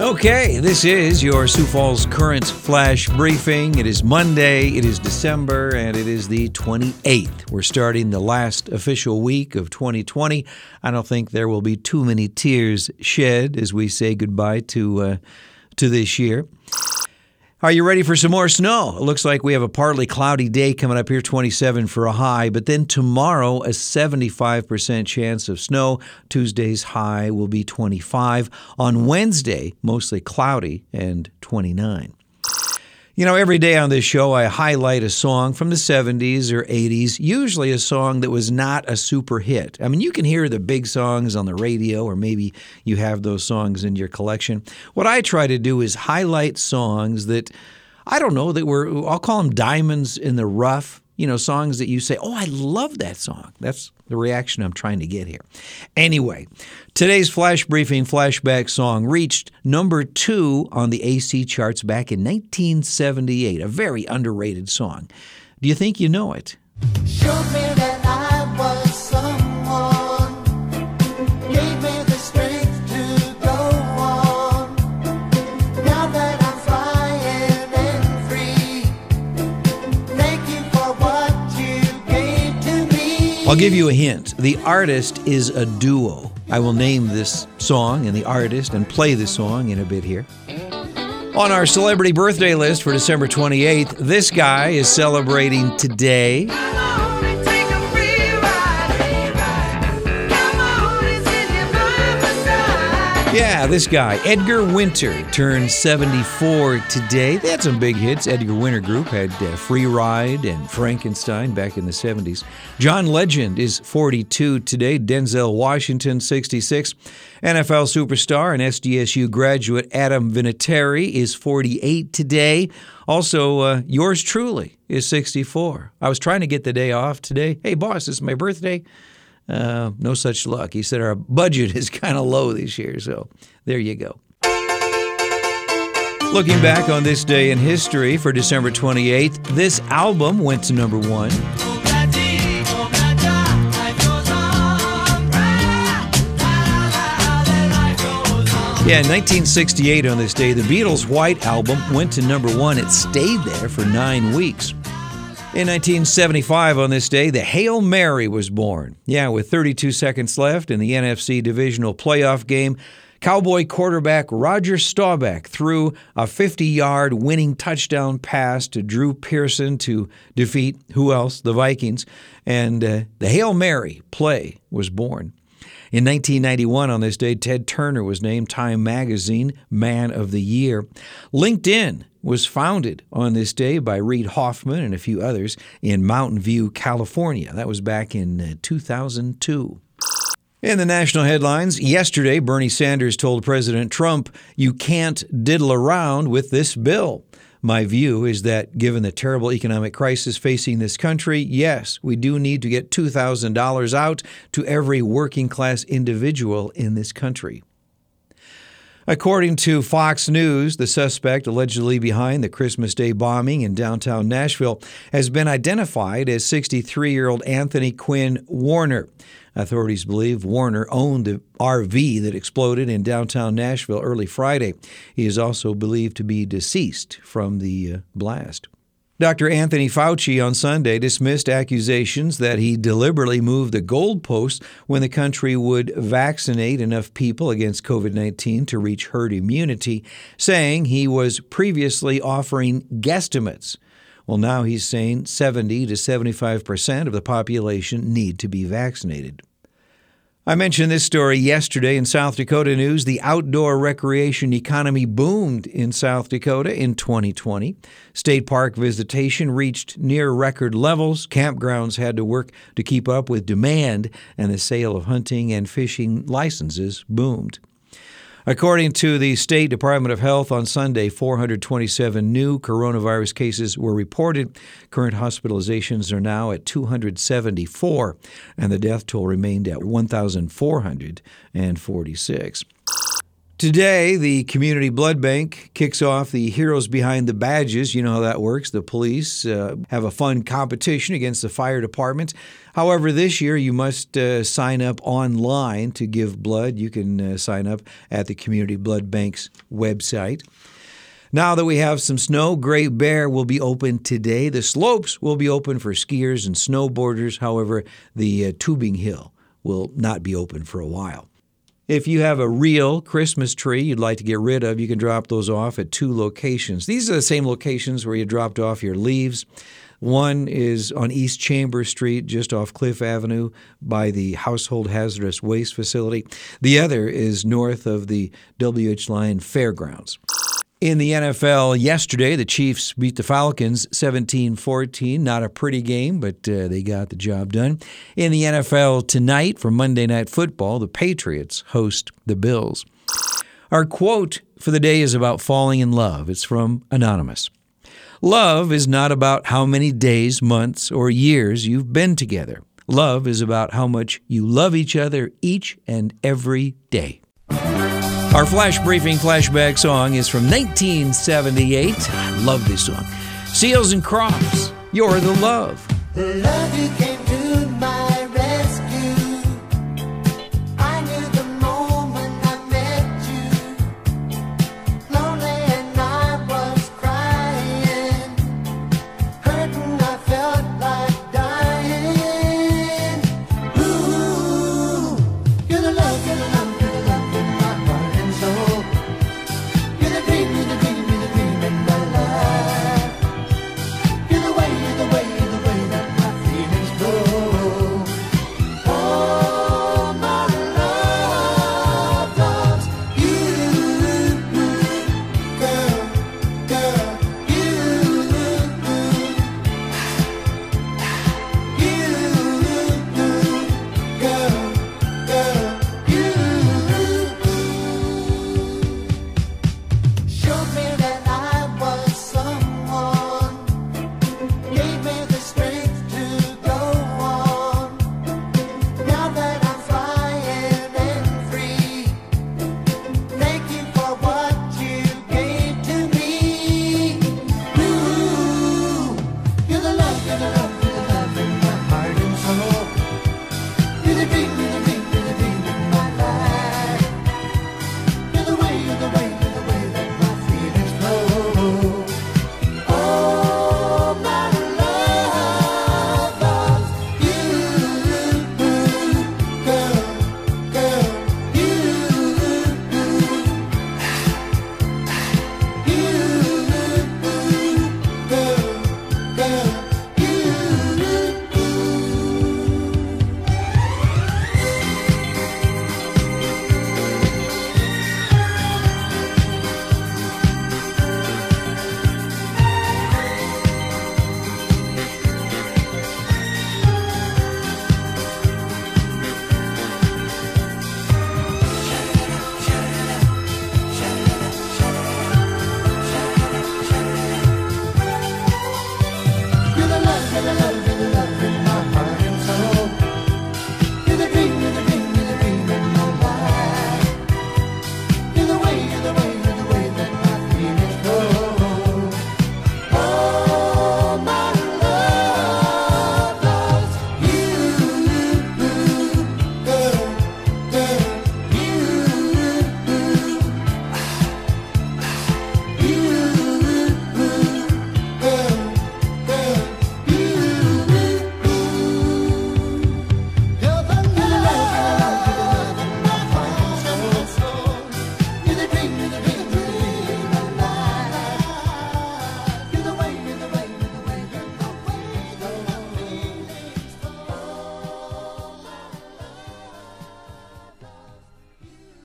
Okay, this is your Sioux Falls Current Flash Briefing. It is Monday, it is December, and it is the 28th. We're starting the last official week of 2020. I don't think there will be too many tears shed as we say goodbye to uh, to this year. Are you ready for some more snow? It looks like we have a partly cloudy day coming up here, 27 for a high, but then tomorrow, a 75% chance of snow. Tuesday's high will be 25. On Wednesday, mostly cloudy and 29. You know, every day on this show, I highlight a song from the 70s or 80s, usually a song that was not a super hit. I mean, you can hear the big songs on the radio, or maybe you have those songs in your collection. What I try to do is highlight songs that, I don't know, that were, I'll call them diamonds in the rough, you know, songs that you say, oh, I love that song. That's the reaction I'm trying to get here. Anyway, today's flash briefing flashback song reached number two on the AC charts back in 1978, a very underrated song. Do you think you know it? I'll give you a hint. The artist is a duo. I will name this song and the artist and play the song in a bit here. On our celebrity birthday list for December 28th, this guy is celebrating today. Yeah, this guy, Edgar Winter, turned 74 today. They had some big hits. Edgar Winter Group had uh, Free Ride and Frankenstein back in the 70s. John Legend is 42 today. Denzel Washington, 66. NFL superstar and SDSU graduate Adam Vinatieri is 48 today. Also, uh, yours truly is 64. I was trying to get the day off today. Hey, boss, it's my birthday. Uh, no such luck. He said our budget is kind of low this year, so there you go. Looking back on this day in history for December 28th, this album went to number one. Yeah, in 1968 on this day, the Beatles' White Album went to number one. It stayed there for nine weeks. In 1975, on this day, the Hail Mary was born. Yeah, with 32 seconds left in the NFC divisional playoff game, Cowboy quarterback Roger Staubach threw a 50 yard winning touchdown pass to Drew Pearson to defeat who else? The Vikings. And uh, the Hail Mary play was born. In 1991, on this day, Ted Turner was named Time Magazine Man of the Year. LinkedIn was founded on this day by Reid Hoffman and a few others in Mountain View, California. That was back in uh, 2002. In the national headlines, yesterday, Bernie Sanders told President Trump, You can't diddle around with this bill. My view is that given the terrible economic crisis facing this country, yes, we do need to get $2,000 out to every working class individual in this country. According to Fox News, the suspect allegedly behind the Christmas Day bombing in downtown Nashville has been identified as 63 year old Anthony Quinn Warner. Authorities believe Warner owned the RV that exploded in downtown Nashville early Friday. He is also believed to be deceased from the uh, blast. Dr. Anthony Fauci on Sunday dismissed accusations that he deliberately moved the goalposts when the country would vaccinate enough people against COVID 19 to reach herd immunity, saying he was previously offering guesstimates. Well, now he's saying 70 to 75 percent of the population need to be vaccinated. I mentioned this story yesterday in South Dakota News. The outdoor recreation economy boomed in South Dakota in 2020. State park visitation reached near record levels. Campgrounds had to work to keep up with demand, and the sale of hunting and fishing licenses boomed. According to the State Department of Health on Sunday, 427 new coronavirus cases were reported. Current hospitalizations are now at 274, and the death toll remained at 1,446. Today, the Community Blood Bank kicks off the Heroes Behind the Badges. You know how that works. The police uh, have a fun competition against the fire department. However, this year you must uh, sign up online to give blood. You can uh, sign up at the Community Blood Bank's website. Now that we have some snow, Great Bear will be open today. The slopes will be open for skiers and snowboarders. However, the uh, tubing hill will not be open for a while. If you have a real Christmas tree you'd like to get rid of, you can drop those off at two locations. These are the same locations where you dropped off your leaves. One is on East Chamber Street, just off Cliff Avenue by the Household Hazardous Waste Facility. The other is north of the WH Lyon Fairgrounds. In the NFL yesterday, the Chiefs beat the Falcons 17 14. Not a pretty game, but uh, they got the job done. In the NFL tonight for Monday Night Football, the Patriots host the Bills. Our quote for the day is about falling in love. It's from Anonymous. Love is not about how many days, months, or years you've been together. Love is about how much you love each other each and every day. Our flash briefing flashback song is from 1978. I love this song. Seals and Crofts, You're the Love. The love you